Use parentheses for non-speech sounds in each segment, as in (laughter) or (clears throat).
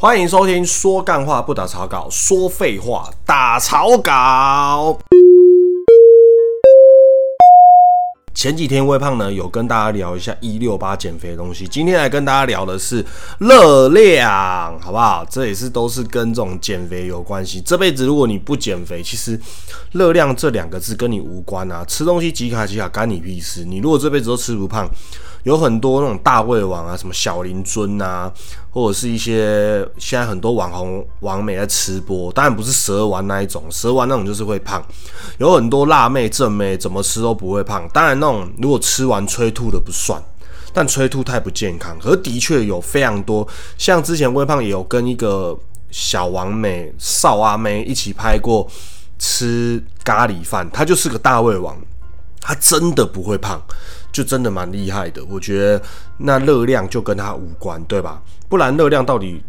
欢迎收听说干话不打草稿，说废话打草稿。前几天微胖呢有跟大家聊一下一六八减肥的东西，今天来跟大家聊的是热量，好不好？这也是都是跟这种减肥有关系。这辈子如果你不减肥，其实热量这两个字跟你无关啊。吃东西几卡几卡干你屁事？你如果这辈子都吃不胖。有很多那种大胃王啊，什么小林尊啊，或者是一些现在很多网红网美在吃播，当然不是蛇丸那一种，蛇丸那种就是会胖。有很多辣妹正妹怎么吃都不会胖，当然那种如果吃完催吐的不算，但催吐太不健康。可是的确有非常多，像之前微胖也有跟一个小王美少阿妹一起拍过吃咖喱饭，她就是个大胃王，她真的不会胖。就真的蛮厉害的，我觉得那热量就跟它无关，对吧？不然热量到底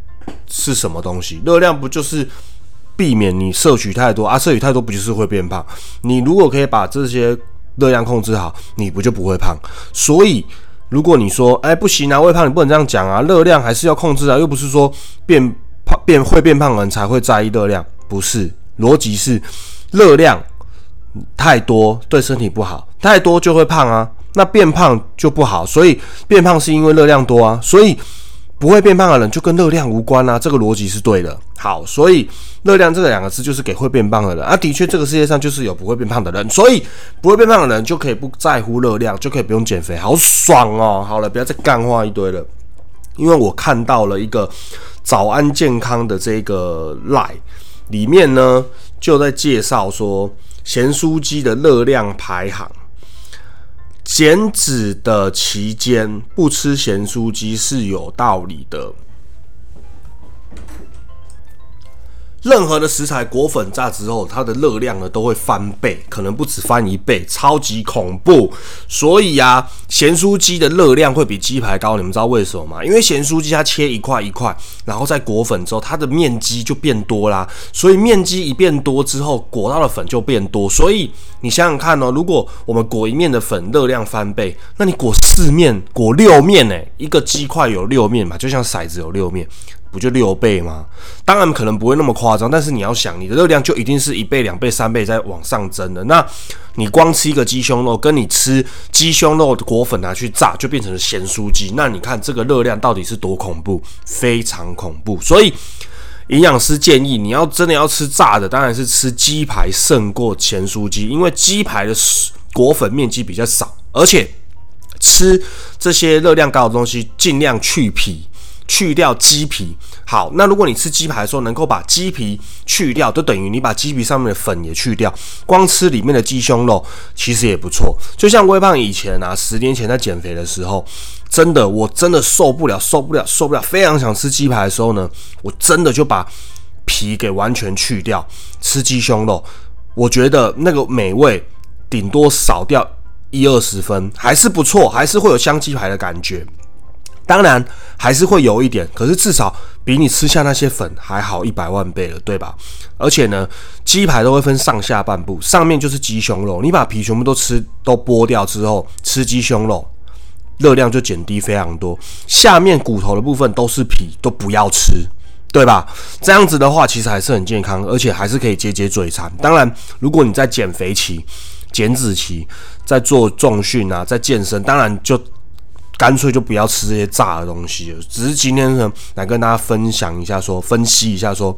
是什么东西？热量不就是避免你摄取太多啊？摄取太多不就是会变胖？你如果可以把这些热量控制好，你不就不会胖？所以如果你说，哎，不行啊，胃胖，你不能这样讲啊，热量还是要控制啊，又不是说变胖变会变胖的人才会在意热量，不是？逻辑是热量 (clears throat) 太多对身体不好，太多就会胖啊。那变胖就不好，所以变胖是因为热量多啊，所以不会变胖的人就跟热量无关啊，这个逻辑是对的。好，所以热量这两个字就是给会变胖的人啊，的确这个世界上就是有不会变胖的人，所以不会变胖的人就可以不在乎热量，就可以不用减肥，好爽哦！好了，不要再干话一堆了，因为我看到了一个早安健康的这个 lie 里面呢，就在介绍说咸酥鸡的热量排行。减脂的期间不吃咸酥鸡是有道理的。任何的食材裹粉炸之后，它的热量呢都会翻倍，可能不止翻一倍，超级恐怖。所以啊，咸酥鸡的热量会比鸡排高，你们知道为什么吗？因为咸酥鸡它切一块一块，然后再裹粉之后，它的面积就变多啦。所以面积一变多之后，裹到的粉就变多。所以你想想看哦，如果我们裹一面的粉热量翻倍，那你裹四面、裹六面呢？一个鸡块有六面嘛，就像骰子有六面。不就六倍吗？当然可能不会那么夸张，但是你要想，你的热量就一定是一倍、两倍、三倍在往上增的。那你光吃一个鸡胸肉，跟你吃鸡胸肉的果粉拿去炸，就变成了咸酥鸡。那你看这个热量到底是多恐怖？非常恐怖。所以营养师建议，你要真的要吃炸的，当然是吃鸡排胜过咸酥鸡，因为鸡排的果粉面积比较少，而且吃这些热量高的东西，尽量去皮。去掉鸡皮，好，那如果你吃鸡排的时候能够把鸡皮去掉，就等于你把鸡皮上面的粉也去掉，光吃里面的鸡胸肉其实也不错。就像微胖以前啊，十年前在减肥的时候，真的我真的受不了，受不了，受不了，非常想吃鸡排的时候呢，我真的就把皮给完全去掉，吃鸡胸肉，我觉得那个美味顶多少掉一二十分，还是不错，还是会有香鸡排的感觉。当然还是会有一点，可是至少比你吃下那些粉还好一百万倍了，对吧？而且呢，鸡排都会分上下半部，上面就是鸡胸肉，你把皮全部都吃都剥掉之后，吃鸡胸肉，热量就减低非常多。下面骨头的部分都是皮，都不要吃，对吧？这样子的话，其实还是很健康，而且还是可以解解嘴馋。当然，如果你在减肥期、减脂期，在做重训啊，在健身，当然就。干脆就不要吃这些炸的东西了。只是今天呢，来跟大家分享一下，说分析一下，说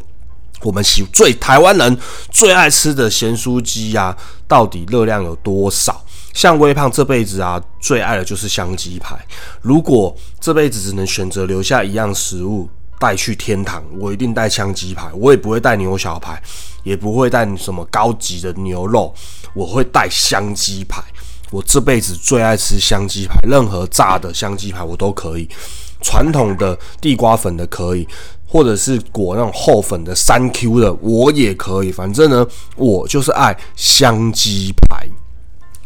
我们喜最台湾人最爱吃的咸酥鸡呀，到底热量有多少？像微胖这辈子啊，最爱的就是香鸡排。如果这辈子只能选择留下一样食物带去天堂，我一定带香鸡排。我也不会带牛小排，也不会带什么高级的牛肉，我会带香鸡排。我这辈子最爱吃香鸡排，任何炸的香鸡排我都可以，传统的地瓜粉的可以，或者是裹那种厚粉的三 Q 的我也可以。反正呢，我就是爱香鸡排。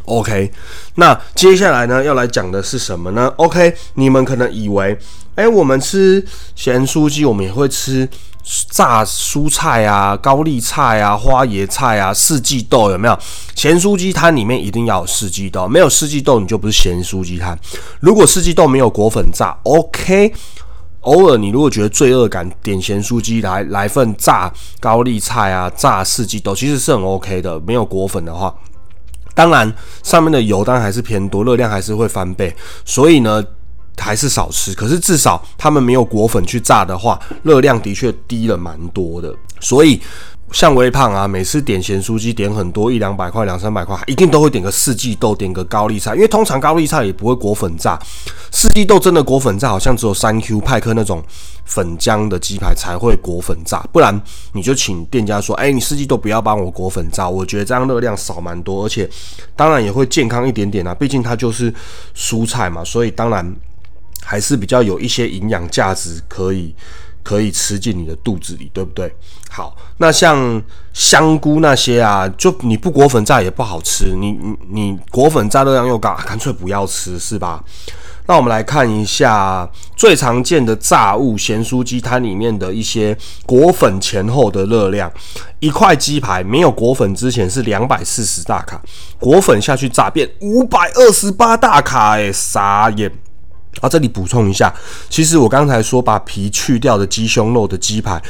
OK，那接下来呢要来讲的是什么呢？OK，你们可能以为，哎，我们吃咸酥鸡，我们也会吃。炸蔬菜啊，高丽菜啊，花椰菜啊，四季豆有没有？咸酥鸡摊里面一定要有四季豆，没有四季豆你就不是咸酥鸡摊。如果四季豆没有裹粉炸，OK 偶尔你如果觉得罪恶感，点咸酥鸡来来份炸高丽菜啊，炸四季豆，其实是很 OK 的。没有果粉的话，当然上面的油当然还是偏多，热量还是会翻倍，所以呢还是少吃。可是至少他们没有果粉去炸的话，热量的确低了蛮多的，所以。像微胖啊，每次点咸酥鸡点很多一两百块、两三百块，一定都会点个四季豆，点个高丽菜，因为通常高丽菜也不会裹粉炸，四季豆真的裹粉炸，好像只有三 Q 派克那种粉浆的鸡排才会裹粉炸，不然你就请店家说，哎，你四季豆不要帮我裹粉炸，我觉得这样热量少蛮多，而且当然也会健康一点点啊，毕竟它就是蔬菜嘛，所以当然还是比较有一些营养价值可以。可以吃进你的肚子里，对不对？好，那像香菇那些啊，就你不裹粉炸也不好吃，你你你裹粉炸热量又高，干脆不要吃，是吧？那我们来看一下最常见的炸物咸酥鸡，它里面的一些裹粉前后的热量。一块鸡排没有裹粉之前是两百四十大卡，裹粉下去炸变五百二十八大卡，哎，傻眼。啊，这里补充一下，其实我刚才说把皮去掉的鸡胸肉的鸡排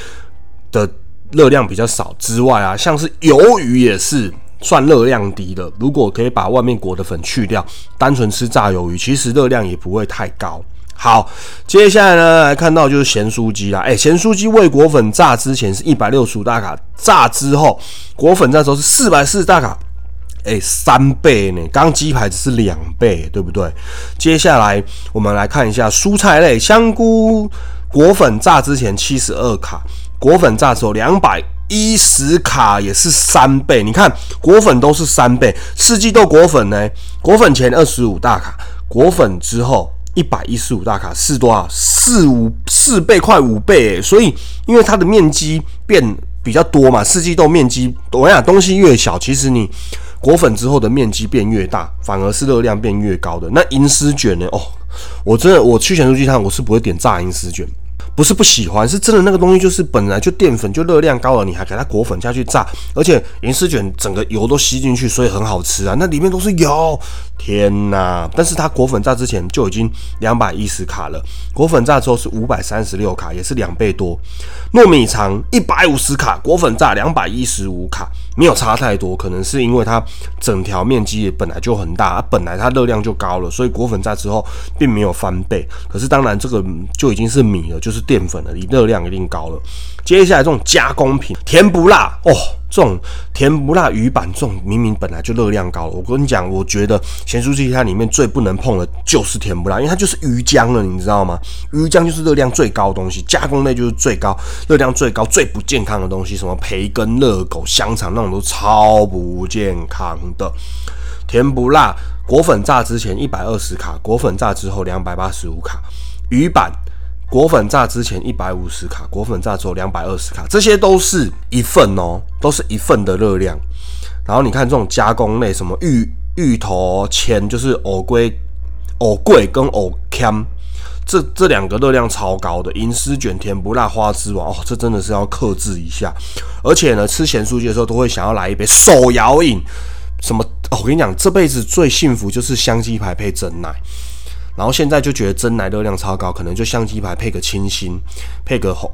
的热量比较少之外啊，像是鱿鱼也是算热量低的。如果可以把外面裹的粉去掉，单纯吃炸鱿鱼，其实热量也不会太高。好，接下来呢，来看到就是咸酥鸡啦。哎，咸酥鸡未裹粉炸之前是一百六十五大卡，炸之后裹粉炸之后是四百四十大卡。哎，三倍呢！刚鸡排只是两倍，对不对？接下来我们来看一下蔬菜类，香菇果粉炸之前七十二卡，果粉炸之后两百一十卡，也是三倍。你看果粉都是三倍，四季豆果粉呢？果粉前二十五大卡，果粉之后一百一十五大卡，是多少？四五四倍，快五倍。所以因为它的面积变比较多嘛，四季豆面积，我讲东西越小，其实你。裹粉之后的面积变越大，反而是热量变越高的。那银丝卷呢？哦，我真的我去咸酥鸡摊，我是不会点炸银丝卷，不是不喜欢，是真的那个东西就是本来就淀粉就热量高了，你还给它裹粉下去炸，而且银丝卷整个油都吸进去，所以很好吃啊。那里面都是油，天哪！但是它裹粉炸之前就已经两百一十卡了，裹粉炸之后是五百三十六卡，也是两倍多。糯米肠一百五十卡，裹粉炸两百一十五卡。没有差太多，可能是因为它整条面积本来就很大，本来它热量就高了，所以裹粉炸之后并没有翻倍。可是当然这个就已经是米了，就是是淀粉了，你热量一定高了。接下来这种加工品，甜不辣哦。这种甜不辣鱼板，这种明明本来就热量高。我跟你讲，我觉得咸酥鸡它里面最不能碰的就是甜不辣，因为它就是鱼浆了，你知道吗？鱼浆就是热量最高的东西，加工类就是最高热量最高、最不健康的东西，什么培根、热狗、香肠那种都超不健康的。甜不辣果粉炸之前一百二十卡，果粉炸之后两百八十五卡，鱼板。果粉炸之前一百五十卡，果粉炸之后两百二十卡，这些都是一份哦，都是一份的热量。然后你看这种加工类，什么芋芋头签，就是藕龟、藕桂跟藕签这这两个热量超高的。银丝卷、甜不辣花枝丸，哦，这真的是要克制一下。而且呢，吃咸酥鸡的时候都会想要来一杯手摇饮，什么？我跟你讲，这辈子最幸福就是香鸡排配真奶。然后现在就觉得真奶热量超高，可能就香鸡排配个清新，配个红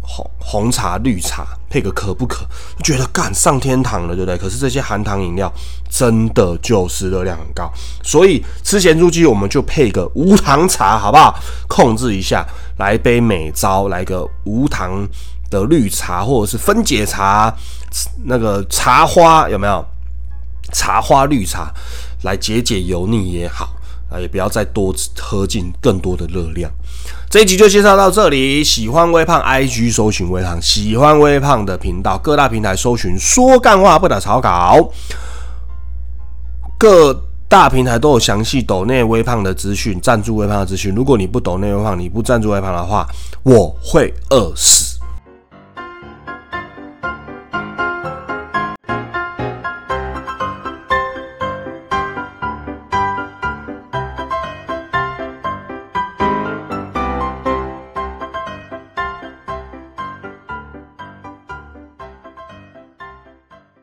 红红茶、绿茶，配个可不可，就觉得干上天堂了，对不对？可是这些含糖饮料真的就是热量很高，所以吃咸猪鸡我们就配个无糖茶，好不好？控制一下，来杯美招，来个无糖的绿茶或者是分解茶，那个茶花有没有？茶花绿茶来解解油腻也好。啊，也不要再多喝进更多的热量。这一集就介绍到这里。喜欢微胖，IG 搜寻微胖；喜欢微胖的频道，各大平台搜寻说干话不打草稿。各大平台都有详细抖内微胖的资讯，赞助微胖的资讯。如果你不抖内微胖，你不赞助微胖的话，我会饿死。